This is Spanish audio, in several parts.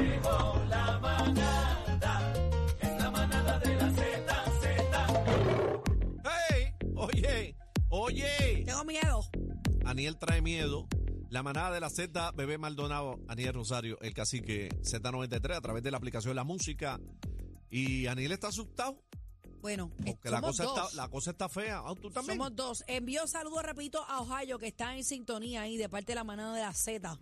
Llegó la manada, es la manada de la Z, Z. ¡Hey! Oye, oye. Tengo miedo. Aniel trae miedo. La manada de la Z, Bebé Maldonado, Aniel Rosario, el cacique Z93 a través de la aplicación de la música. Y Aniel está asustado Bueno, eh, porque la cosa, dos. está, la cosa está fea. Ah, ¿Tú también? Somos dos. Envío saludos rapidito a Ohio, que está en sintonía ahí de parte de la manada de la Z.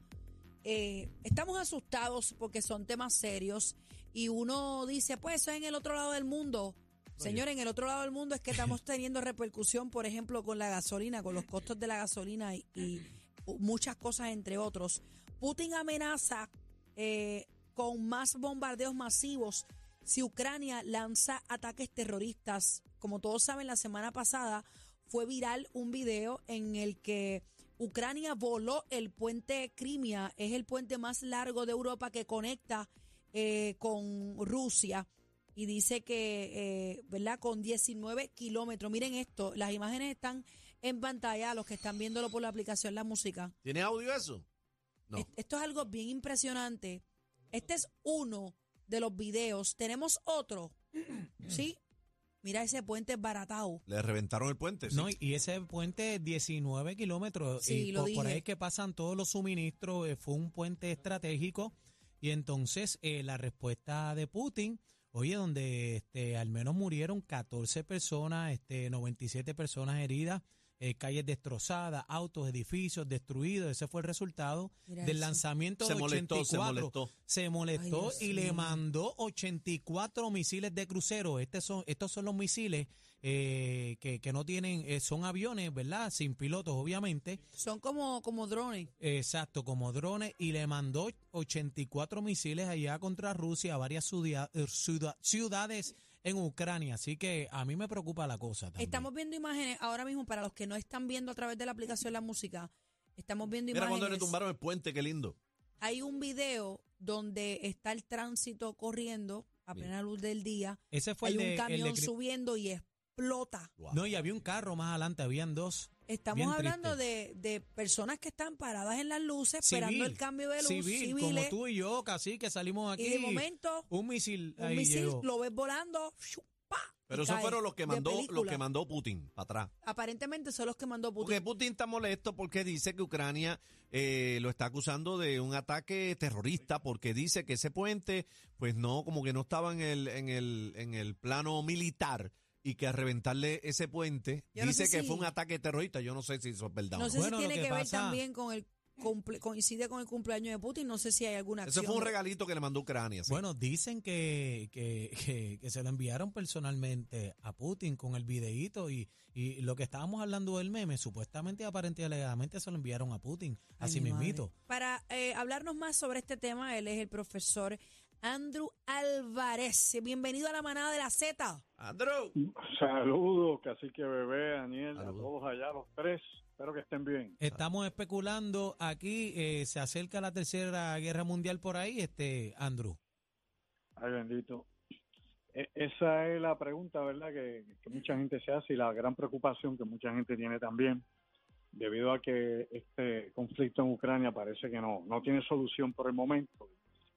Eh, estamos asustados porque son temas serios y uno dice, pues eso es en el otro lado del mundo. Señor, en el otro lado del mundo es que estamos teniendo repercusión, por ejemplo, con la gasolina, con los costos de la gasolina y, y muchas cosas, entre otros. Putin amenaza eh, con más bombardeos masivos si Ucrania lanza ataques terroristas. Como todos saben, la semana pasada fue viral un video en el que Ucrania voló el puente Crimea, es el puente más largo de Europa que conecta eh, con Rusia y dice que, eh, ¿verdad? Con 19 kilómetros. Miren esto, las imágenes están en pantalla, los que están viéndolo por la aplicación La Música. ¿Tiene audio eso? No. Es- Esto es algo bien impresionante. Este es uno de los videos. Tenemos otro, ¿sí? Mira ese puente baratado. Le reventaron el puente. sí. No, y ese puente 19 kilómetros, Sí, y lo por, por ahí es que pasan todos los suministros, eh, fue un puente estratégico y entonces eh, la respuesta de Putin, oye, donde este, al menos murieron 14 personas, este, 97 personas heridas, eh, calles destrozadas, autos, edificios destruidos, ese fue el resultado Mira del eso. lanzamiento se de molestó, 84. se molestó. Se molestó y le mandó 84 misiles de crucero. Este son, estos son los misiles eh, que, que no tienen, eh, son aviones, ¿verdad? Sin pilotos, obviamente. Son como, como drones. Exacto, como drones. Y le mandó 84 misiles allá contra Rusia a varias ciudad- eh, ciudad- ciudades en Ucrania. Así que a mí me preocupa la cosa también. Estamos viendo imágenes ahora mismo para los que no están viendo a través de la aplicación La Música. Estamos viendo Mira cuando le imágenes. tumbaron el puente, qué lindo. Hay un video donde está el tránsito corriendo a Bien. plena luz del día. Ese fue Hay el de, un el camión de Cri- subiendo y explota. Wow. No, y había un carro más adelante, habían dos. Estamos Bien hablando de, de personas que están paradas en las luces esperando el cambio de luz, civil, como civiles, tú y yo, casi que salimos aquí. y de momento un misil un ahí misil llegó. lo ves volando, Pero esos fueron los que mandó, los que mandó Putin para atrás. Aparentemente son los que mandó Putin. Porque Putin está molesto porque dice que Ucrania eh, lo está acusando de un ataque terrorista porque dice que ese puente, pues no, como que no estaba en el, en el, en el plano militar y que al reventarle ese puente Yo no dice sé que si- fue un ataque terrorista. Yo no sé si eso es verdad. o No no. sé Bueno, si tiene que que, ver pasa- también con el cumple- coincide con el cumpleaños de Putin. No sé si hay alguna Ese acción. fue un regalito que le mandó Ucrania. sí. Bueno, dicen que, que, que, que se lo enviaron personalmente a Putin con el videíto y, y lo que estábamos hablando del meme, supuestamente, aparentemente, y alegadamente se lo enviaron a Putin, así mismito. Para eh, hablarnos más sobre este tema, él es el profesor Andrew Álvarez. Bienvenido a la manada de la Z. Andrew. Saludos, cacique bebé, Daniel, Saludos. a todos allá, los tres. Espero que estén bien. Estamos especulando aquí, eh, se acerca la tercera guerra mundial por ahí, este Andrew. Ay, bendito. E- esa es la pregunta, ¿verdad? Que, que mucha gente se hace y la gran preocupación que mucha gente tiene también, debido a que este conflicto en Ucrania parece que no, no tiene solución por el momento.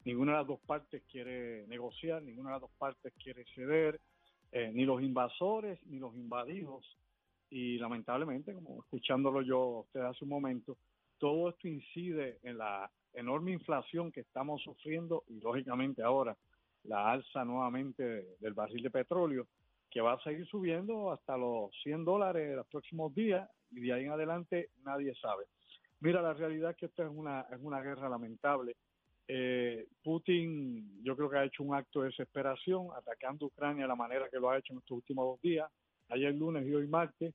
Ninguna de las dos partes quiere negociar, ninguna de las dos partes quiere ceder, eh, ni los invasores ni los invadidos. Y lamentablemente, como escuchándolo yo a usted hace un momento, todo esto incide en la enorme inflación que estamos sufriendo y lógicamente ahora la alza nuevamente de- del barril de petróleo, que va a seguir subiendo hasta los 100 dólares en los próximos días y de ahí en adelante nadie sabe. Mira, la realidad es que esto es una, es una guerra lamentable. Eh, Putin yo creo que ha hecho un acto de desesperación atacando Ucrania de la manera que lo ha hecho en estos últimos dos días, ayer lunes y hoy martes.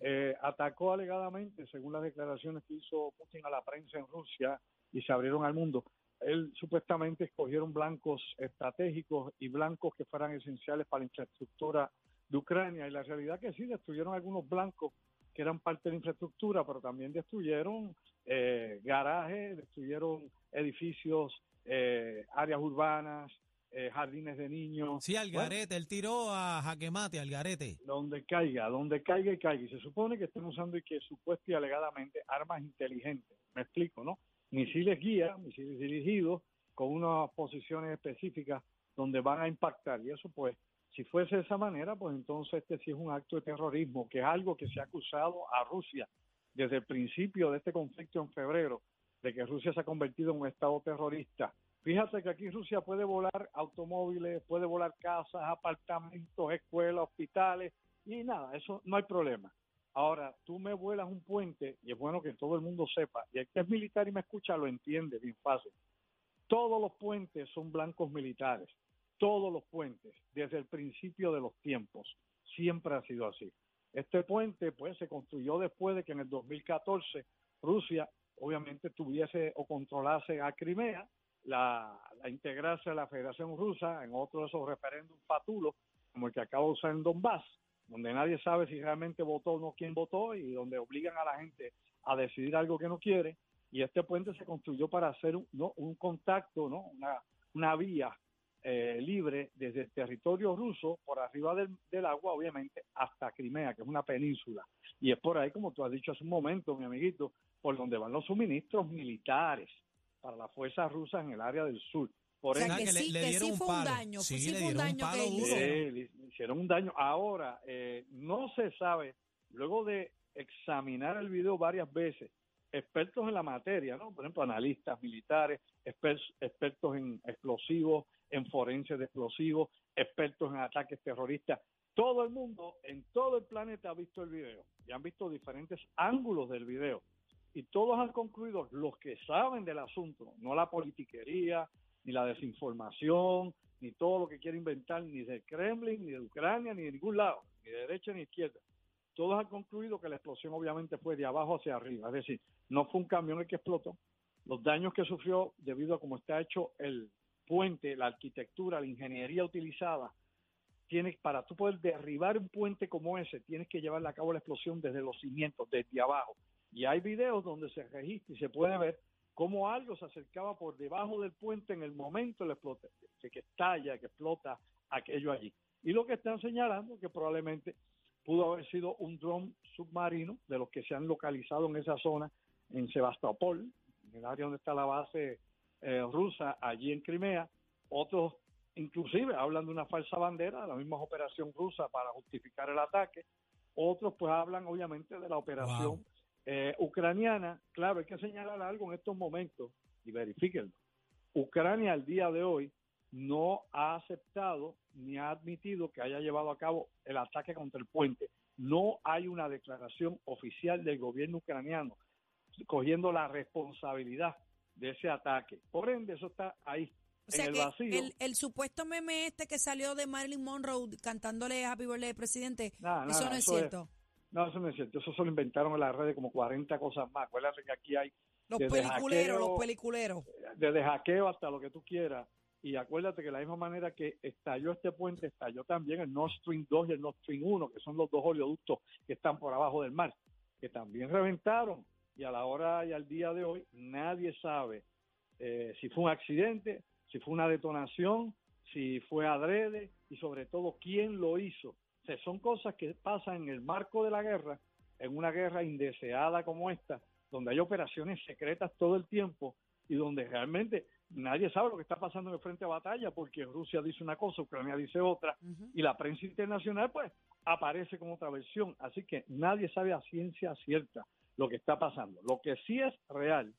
Eh, atacó alegadamente, según las declaraciones que hizo Putin a la prensa en Rusia y se abrieron al mundo, él supuestamente escogieron blancos estratégicos y blancos que fueran esenciales para la infraestructura de Ucrania. Y la realidad que sí, destruyeron algunos blancos que eran parte de la infraestructura, pero también destruyeron eh, garajes, destruyeron edificios, eh, áreas urbanas, eh, jardines de niños. Sí, Bueno, Algarete, él tiró a jaque mate, Algarete. donde caiga, donde caiga y caiga. Y se supone que están usando y que supuesto y alegadamente armas inteligentes. Me explico, ¿no? Misiles guía, misiles dirigidos con unas posiciones específicas donde van a impactar. Y eso, pues, si fuese de esa manera, pues entonces este sí es un acto de terrorismo, que es algo que se ha acusado a Rusia desde el principio de este conflicto en febrero, de que Rusia se ha convertido en un estado terrorista. Fíjate que aquí Rusia puede volar automóviles, puede volar casas, apartamentos, escuelas, hospitales, y nada, eso no hay problema. Ahora, tú me vuelas un puente, y es bueno que todo el mundo sepa, y el que es militar y me escucha lo entiende bien fácil. Todos los puentes son blancos militares, todos los puentes, desde el principio de los tiempos. Siempre ha sido así. Este puente, pues, se construyó después de que en el 2014 Rusia, obviamente, tuviese o controlase a Crimea, la, la integrarse a la Federación Rusa en otro de esos referéndums fatulos, como el que acaba de usar en Donbass, donde nadie sabe si realmente votó o no quién votó y donde obligan a la gente a decidir algo que no quiere. Y este puente se construyó para hacer un, ¿no? un contacto, ¿no? una, una vía eh, libre desde el territorio ruso por arriba del, del, agua, obviamente, hasta Crimea, que es una península. Y es por ahí, como tú has dicho hace un momento, mi amiguito, por donde van los suministros militares para las fuerzas rusas en el área del sur. Por O sea, que que le- sí, le que dieron sí un fue un palo. daño, Sí, sí le fue un dieron un daño que palo hizo. duro. Sí, le le hicieron un daño. Ahora, eh, no se sabe, luego de examinar el video varias veces, expertos en la materia, ¿no? Por ejemplo, analistas militares, exper- expertos en explosivos, en forenses de explosivos, expertos en ataques terroristas. Todo el mundo en todo el planeta ha visto el video y han visto diferentes ángulos del video. Y todos han concluido, los que saben del asunto, no la politiquería, ni la desinformación, ni todo lo que quiere inventar, ni del Kremlin, ni de Ucrania, ni de ningún lado, ni de derecha ni izquierda. Todos han concluido que la explosión obviamente fue de abajo hacia arriba, es decir, no fue un camión el que explotó. Los daños que sufrió debido a cómo está hecho el puente, la arquitectura, la ingeniería utilizada, tienes para tú poder derribar un puente como ese, tienes que llevar a cabo la explosión desde los cimientos, desde abajo. Y hay videos donde se registra y se puede ver cómo algo se acercaba por debajo del puente en el momento de que estalla, que explota aquello allí. Y lo que están señalando que probablemente pudo haber sido un dron submarino de los que se han localizado en esa zona, en Sebastopol, en el área donde está la base eh, rusa, allí en Crimea. Otros inclusive hablan de una falsa bandera, la misma operación rusa para justificar el ataque. Otros pues hablan obviamente de la operación Wow. eh, ucraniana. Claro, hay que señalar algo en estos momentos y verifíquenlo. Ucrania al día de hoy no ha aceptado ni ha admitido que haya llevado a cabo el ataque contra el puente. No hay una declaración oficial del gobierno ucraniano cogiendo la responsabilidad de ese ataque. Por ende, eso está ahí, O sea en el que vacío. el, el supuesto meme este que salió de Marilyn Monroe cantándole Happy Birthday presidente, Nada, eso no es eso es- cierto. No, eso no es cierto. Eso solo inventaron en las redes como 40 cosas más. Acuérdate que aquí hay Los peliculeros, hackeo, los peliculeros. desde hackeo hasta lo que tú quieras. Y acuérdate que de la misma manera que estalló este puente, estalló también el Nord Stream 2 y el Nord Stream 1, que son los dos oleoductos que están por abajo del mar, que también reventaron. Y a la hora y al día de hoy, nadie sabe eh, si fue un accidente, si fue una detonación, si fue adrede y sobre todo quién lo hizo. O sea, son cosas que pasan en el marco de la guerra, en una guerra indeseada como esta, donde hay operaciones secretas todo el tiempo y donde realmente nadie sabe lo que está pasando en el frente de batalla porque Rusia dice una cosa, Ucrania dice otra y la prensa internacional pues aparece con otra versión. Así que nadie sabe a ciencia cierta lo que está pasando. Lo que sí es real,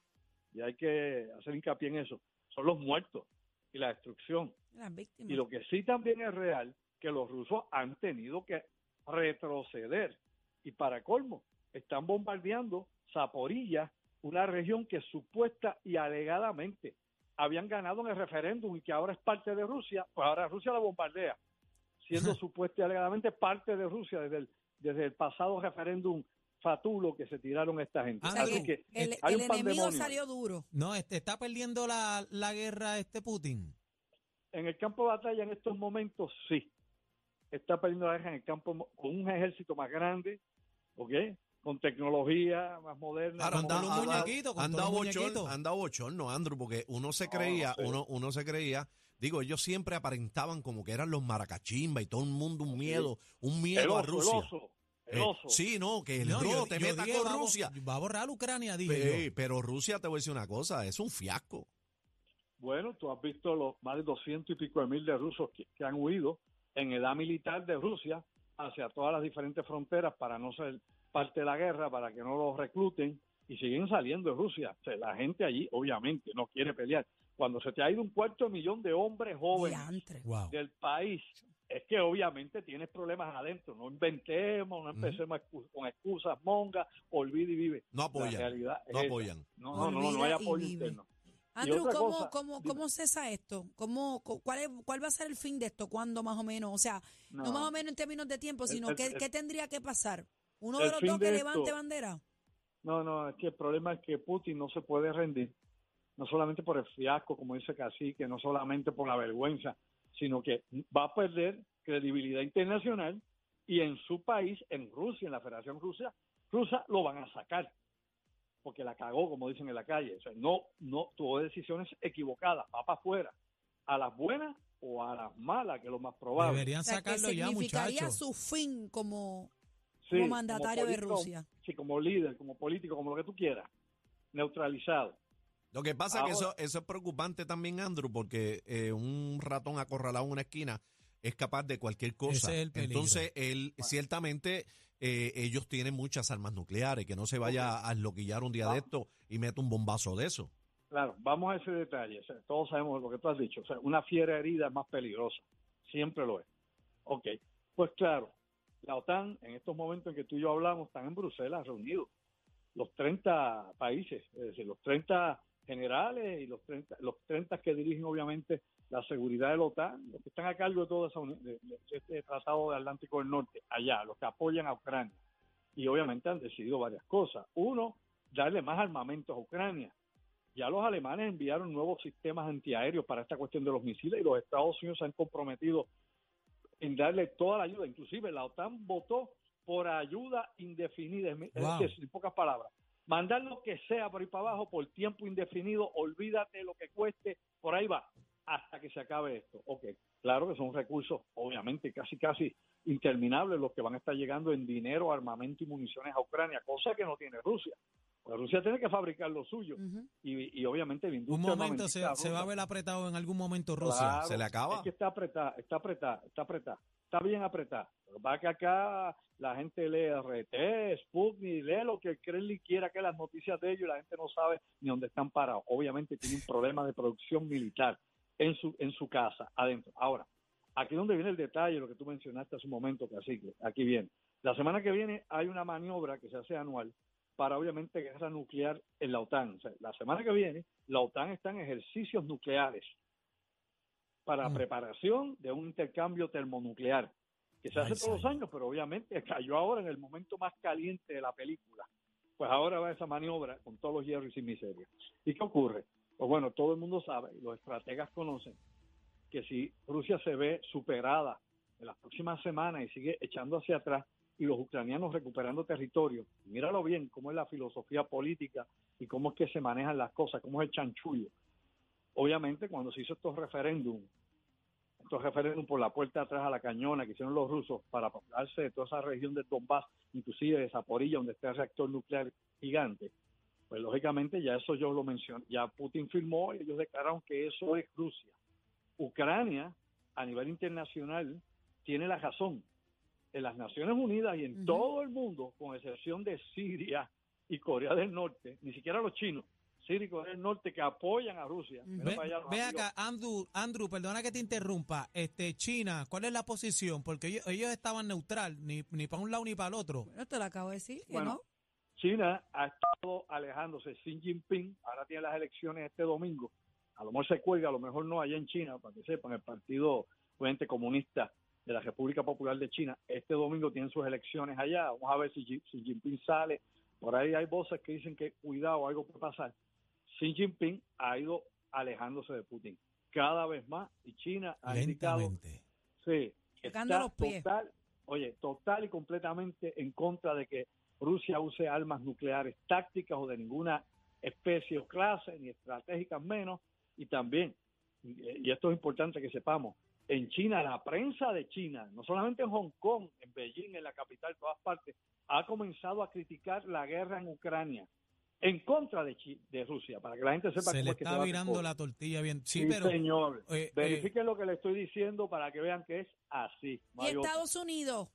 y hay que hacer hincapié en eso, son los muertos y la destrucción. Las víctimas. Y lo que sí también es real, que los rusos han tenido que retroceder. Y para colmo, están bombardeando Zaporilla, una región que supuesta y alegadamente habían ganado en el referéndum y que ahora es parte de Rusia, pues ahora Rusia la bombardea, siendo supuesta y alegadamente parte de Rusia desde el, desde el pasado referéndum fatulo que se tiraron esta gente. O sea Así que que el, hay el un enemigo salió duro. No, este está perdiendo la, la guerra este Putin. En el campo de batalla en estos momentos sí. Está perdiendo la guerra en el campo con un ejército más grande, ¿ok? Con tecnología más moderna. Con anda, anda- muñequitos, con anda bochorno, anda bochorno, Andrew, porque uno se creía, no sé. uno, uno se creía, digo, ellos siempre aparentaban como que eran los maracachimba y todo el mundo un miedo, un El miedo a oso, el Rusia. oso, Eh, sí, no, que el No, yo- te yo meta dije, con va Rusia. Va a borrar Ucrania, dije yo. pero Rusia, te voy a decir una cosa, es un fiasco. Bueno, tú has visto los más de 200 y pico de mil de rusos que, que han huido en edad militar de Rusia hacia todas las diferentes fronteras para no ser parte de la guerra, para que no los recluten y siguen saliendo de Rusia. O sea, la gente allí obviamente no quiere pelear. Cuando se te ha ido un cuarto de millón de hombres jóvenes. Wow. del país, es que obviamente tienes problemas adentro. No inventemos, no empecemos con excusas mongas, olvide y vive. No La apoyan. realidad es No esa. apoyan. No, no, no, no, Olvida hay y apoyo vive. interno. Andrew, ¿cómo, cosa, cómo, dime. ¿cómo cesa esto? ¿Cómo, cu- cuál, es- ¿Cuál va a ser el fin de esto? ¿Cuándo más o menos? O sea, no, No. más o menos en términos de tiempo, sino el- ¿qué, el- qué tendría que pasar? ¿Uno de los dos que levante esto- bandera? No, no, es que el problema es que Putin no se puede rendir, no solamente por el fiasco, como dice Cacique, no solamente por la vergüenza, sino que va a perder credibilidad internacional y en su país, en Rusia, en la Federación Rusa, rusa lo van a sacar, porque la cagó, como dicen en la calle. O sea, no, no tuvo decisiones equivocadas, va para afuera, a las buenas o a las malas, que es lo más probable. Deberían O sea, que sacarlo ya, significaría muchachos. su fin como, Sí, como mandatario de político, Rusia. Sí, como líder, como político, como lo que tú quieras, neutralizado. Lo que pasa es que eso, eso es preocupante también, Andrew, porque eh, un ratón acorralado en una esquina es capaz de cualquier cosa. Ese es el peligro. Entonces, él, ciertamente, eh, ellos tienen muchas armas nucleares, que no se vaya a esloquillar un día de esto y meta un bombazo de eso. Claro, vamos a ese detalle. O sea, todos sabemos lo que tú has dicho. O sea, una fiera herida es más peligrosa. Siempre lo es. Ok. Pues claro, la OTAN, en estos momentos en que tú y yo hablamos, están en Bruselas reunidos. Los 30 países, es decir, los 30 generales y los 30, los 30 que dirigen, obviamente, la seguridad de la OTAN, los que están a cargo de todo esa de- de este Tratado del Atlántico del Norte, allá, los que apoyan a Ucrania. Y obviamente han decidido varias cosas. Uno, darle más armamentos a Ucrania. Ya los alemanes enviaron nuevos sistemas antiaéreos para esta cuestión de los misiles y los Estados Unidos se han comprometido en darle toda la ayuda. Inclusive la OTAN votó por ayuda indefinida, es Wow. decir, en pocas palabras. Mandar lo que sea por ahí para abajo por tiempo indefinido, olvídate lo que cueste, por ahí va, hasta que se acabe esto. Ok, claro que son recursos, obviamente, casi casi interminables los que van a estar llegando en dinero, armamento y municiones a Ucrania, cosa que no tiene Rusia. Pues Rusia tiene que fabricar lo suyo y, y obviamente la Un industria momento se, va a ver apretado en algún momento Rusia. Claro, ¿Se le acaba? Es que está apretada, está apretada, está apretada. Está bien apretada. Lo que acá la gente lee RT, Sputnik, lee lo que y quiera que las noticias de ellos la gente no sabe ni dónde están parados. Obviamente tiene un problema de producción militar en su, en su casa, adentro. Ahora, aquí donde viene el detalle, lo que tú mencionaste hace un momento, Cacique. Aquí viene. La semana que viene hay una maniobra que se hace anual para obviamente guerra nuclear en la OTAN. O sea, la semana que viene la OTAN está en ejercicios nucleares para Mm. preparación de un intercambio termonuclear que se hace Ay, todos los años, pero obviamente cayó ahora en el momento más caliente de la película. Pues ahora va esa maniobra con todos los hierros y sin miseria. ¿Y qué ocurre? Pues bueno, todo el mundo sabe, y los estrategas conocen, que si Rusia se ve superada en las próximas semanas y sigue echando hacia atrás y los ucranianos recuperando territorio, míralo bien cómo es la filosofía política y cómo es que se manejan las cosas, cómo es el chanchullo. Obviamente cuando se hizo estos referéndums, estos referéndums por la puerta de atrás a la cañona que hicieron los rusos para apropiarse de toda esa región del Donbass, inclusive de Zaporilla, donde está el reactor nuclear gigante, pues lógicamente ya eso yo lo mencioné, ya Putin firmó y ellos declararon que eso es Rusia. Ucrania, a nivel internacional, tiene la razón. En las Naciones Unidas y en todo el mundo, con excepción de Siria y Corea del Norte, ni siquiera los chinos, Corea del Norte que apoyan a Rusia. Ve, acá, Andrew, Andrew, perdona que te interrumpa. Este, China, ¿cuál es la posición? Porque ellos, ellos estaban neutral, ni, ni para un lado ni para el otro. Bueno, te lo acabo de decir, Bueno, no. China ha estado alejándose. Xi Jinping ahora tiene las elecciones este domingo. A lo mejor se cuelga, a lo mejor no allá en China, para que sepan, el Partido obviamente, Comunista de la República Popular de China. Este domingo tienen sus elecciones allá. Vamos a ver si Xi Jinping sale. Por ahí hay voces que dicen que cuidado, algo puede pasar. Xi Jinping ha ido alejándose de Putin cada vez más y China ha indicado. Sí, está los pies. total, oye, total y completamente en contra de que Rusia use armas nucleares tácticas o de ninguna especie o clase, ni estratégicas menos, y también, y y esto es importante que sepamos, en China, la prensa de China, no solamente en Hong Kong, en Beijing, en la capital, en todas partes, ha comenzado a criticar la guerra en Ucrania. En contra de, Chi- de Rusia, para que la gente sepa Se cómo le es que se está a virando hacer la tortilla bien. Sí, Sí, pero señor. eh, eh, Verifiquen lo que le estoy diciendo para que vean que es así. no ¿Y otra. Estados Unidos?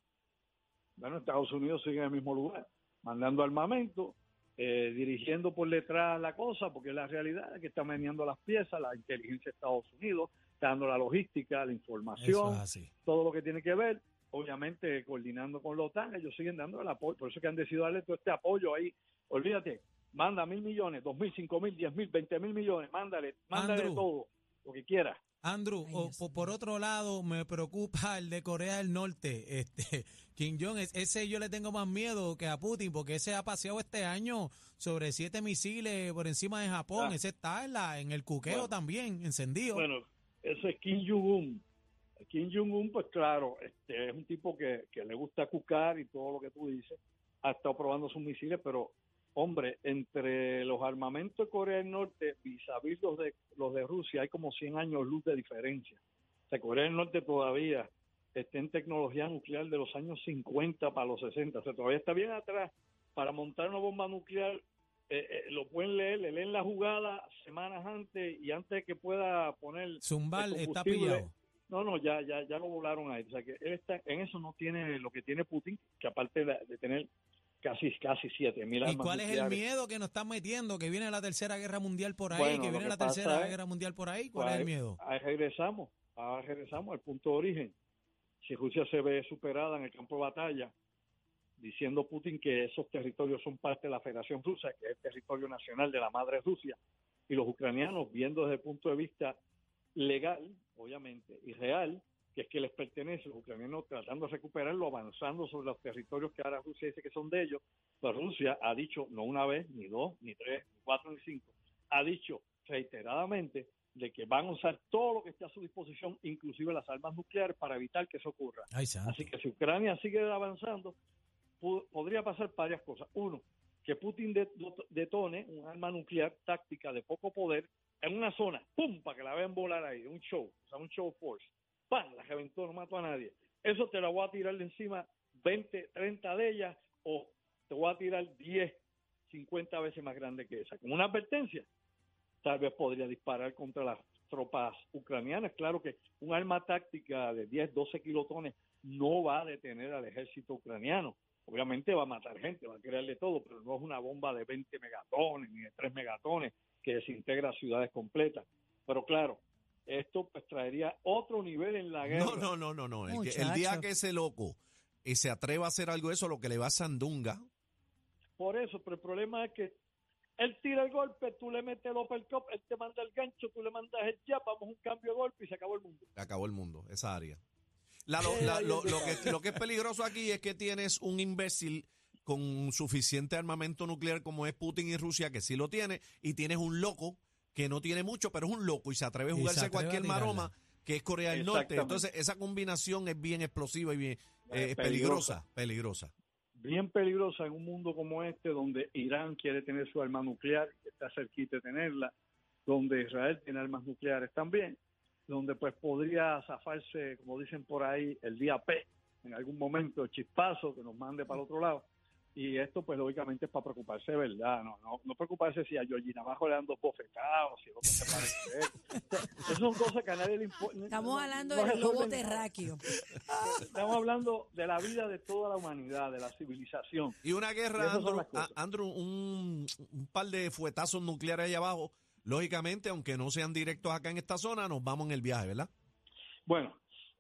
Bueno, Estados Unidos sigue en el mismo lugar, mandando armamento, eh, dirigiendo por detrás la cosa, porque la realidad es que está meneando las piezas, la inteligencia de Estados Unidos, está dando la logística, la información, es todo lo que tiene que ver, obviamente coordinando con la OTAN, ellos siguen dando el apoyo, por eso es que han decidido darle todo este apoyo ahí. Olvídate, manda mil millones, dos mil, cinco mil, diez mil, veinte mil millones, mándale, mándale Andrew. todo, lo que quiera. Andrew, Ay, o- por, mío. otro lado, me preocupa el de Corea del Norte, este Kim Jong, es- ese yo le tengo más miedo que a Putin, porque ese ha paseado este año sobre siete misiles por encima de Japón, Ah. ese está en, la, en el cuqueo Bueno. también, encendido. Bueno, ese es Kim Jong-un. Kim Jong-un, pues claro, este, es un tipo que, que le gusta cucar y todo lo que tú dices. Ha estado probando sus misiles, pero, hombre, entre los armamentos de Corea del Norte vis a vis los de, los de Rusia, hay como 100 años luz de diferencia. O sea, Corea del Norte todavía está en tecnología nuclear de los años 50 para los 60. O sea, todavía está bien atrás para montar una bomba nuclear. eh, eh, lo pueden leer, le leen la jugada semanas antes y antes de que pueda poner Zumbal está pillado. no, no, ya, ya, ya lo volaron ahí. O sea que él está, en eso no tiene lo que tiene Putin, que aparte de, de tener casi, casi siete mil ¿Y armas cuál es el miedo que nos están metiendo? Que viene la tercera guerra mundial por ahí, Bueno, que viene que la tercera es- guerra mundial por ahí. ¿Cuál es el miedo? Ahí regresamos, ahora regresamos al punto de origen. Si Rusia se ve superada en el campo de batalla, diciendo Putin que esos territorios son parte de la Federación Rusa, que es el territorio nacional de la madre Rusia, y los ucranianos viendo desde el punto de vista legal, obviamente, y real, que es que les pertenece, los ucranianos tratando de recuperarlo, avanzando sobre los territorios que ahora Rusia dice que son de ellos, pues Rusia ha dicho, no una vez, ni dos, ni tres, ni cuatro, ni cinco, ha dicho reiteradamente de que van a usar todo lo que esté a su disposición, inclusive las armas nucleares, para evitar que eso ocurra. Ay. Así que si Ucrania sigue avanzando, podría pasar varias cosas. Uno, que Putin de- detone un arma nuclear táctica de poco poder en una zona, ¡pum!, para que la vean volar ahí, un show, o sea, un show force. ¡Pam! La reventó, no mató a nadie. Eso te la voy a tirar de encima 20, 30 de ellas, o te voy a tirar 10, 50 veces más grande que esa. Como una advertencia, tal vez podría disparar contra las tropas ucranianas. Claro que un arma táctica de 10, 12 kilotones no va a detener al ejército ucraniano. Obviamente va a matar gente, va a crearle todo, pero no es una bomba de 20 megatones ni de 3 megatones que desintegra ciudades completas. Pero claro, esto pues traería otro nivel en la guerra. No, no, no, no, no. El, día que ese loco y se atreva a hacer algo de eso, lo que le va a Sandunga. Por eso, pero el problema es que él tira el golpe, tú le metes el uppercut, él te manda el gancho, tú le mandas el jab, vamos a un cambio de golpe y se acabó el mundo. Se acabó el mundo, esa área. La- lo, Eh, la- que, lo que es peligroso aquí es que tienes un imbécil con suficiente armamento nuclear como es Putin y Rusia, que sí lo tiene, y tienes un loco que no tiene mucho, pero es un loco y se atreve a Y se jugarse atreve cualquier maroma que es Corea del Norte. Entonces, esa combinación es bien explosiva y bien eh, Eh, peligrosa, peligrosa. Bien peligrosa en un mundo como este, donde Irán quiere tener su arma nuclear, que está cerquita de tenerla, donde Israel tiene armas nucleares también, donde pues podría zafarse, como dicen por ahí, el día P, en algún momento, el chispazo que nos mande para el otro lado. Y esto, pues, lógicamente es para preocuparse, de ¿verdad? No, no, no preocuparse si a Georgina abajo le dan dos bofetados, si el otro se parece Esas son cosas que a nadie le importa. Estamos hablando no del lobo resuelven nada. terráqueo. Estamos hablando de la vida de toda la humanidad, de la civilización. Y una guerra, Andrew, a- Andrew, un, un par de fuetazos nucleares allá abajo, lógicamente, aunque no sean directos acá en esta zona, nos vamos en el viaje, ¿verdad? Bueno,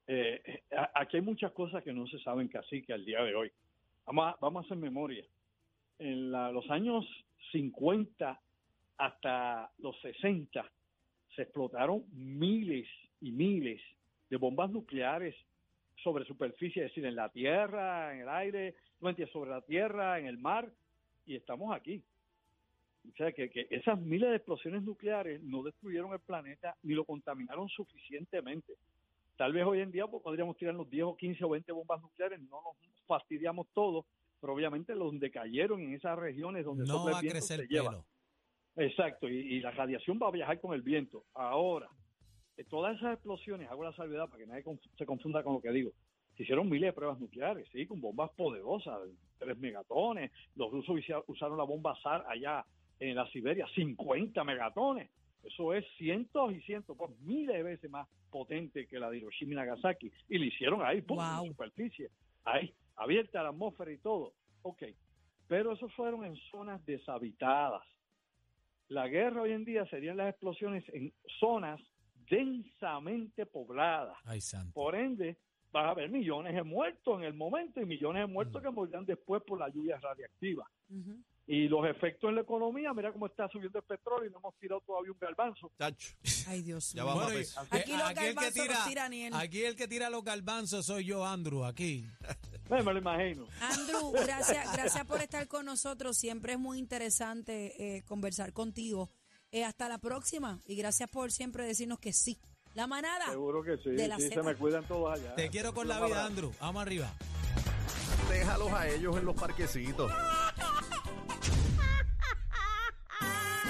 eh, a- aquí hay muchas cosas que no se saben casi que al día de hoy. Vamos a, hacer memoria. En la- los años 50 hasta los 60 se explotaron miles y miles de bombas nucleares sobre superficie, es decir, en la tierra, en el aire, sobre la tierra, en el mar, y estamos aquí. O sea, que, que esas miles de explosiones nucleares no destruyeron el planeta ni lo contaminaron suficientemente. Tal vez hoy en día pues, podríamos tirarnos 10 o 15 o 20 bombas nucleares, no nos fastidiamos todo, pero obviamente donde cayeron en esas regiones donde No va a crecer se lleva. pelo. Exacto, y, y la radiación va a viajar con el viento. Ahora, eh, todas esas explosiones, hago la salvedad para que nadie se confunda con lo que digo, se hicieron miles de pruebas nucleares, sí, con bombas poderosas, tres megatones. Los rusos usaron la bomba SAR allá en la Siberia, 50 megatones. Eso es cientos y cientos, pues miles de veces más potente que la de Hiroshima y Nagasaki. Y lo hicieron ahí, ¡pum! en Wow. superficie, ahí, abierta a la atmósfera y todo. Ok, pero esos fueron en zonas deshabitadas. La guerra hoy en día serían las explosiones en zonas densamente pobladas. Ay, santo. Por ende, vas a haber millones de muertos en el momento y millones de muertos que morirán después por la lluvia radiactiva. Ujú. Y los efectos en la economía, mira cómo está subiendo el petróleo y no hemos tirado todavía un garbanzo. Chacho. Ay, Dios Ya mío. vamos a Bueno. Aquí los el que tira, tira Aniel. aquí el que tira los garbanzos soy yo, Andrew, aquí. Me lo imagino. Andrew, gracias, gracias por estar con nosotros. Siempre es muy interesante eh, conversar contigo. Eh, hasta la próxima y gracias por siempre decirnos que sí. La manada. Seguro que sí. De la sí, se me cuidan todos allá. Te quiero con la vida. Andrew. Vamos arriba. Déjalos a ellos en los parquecitos.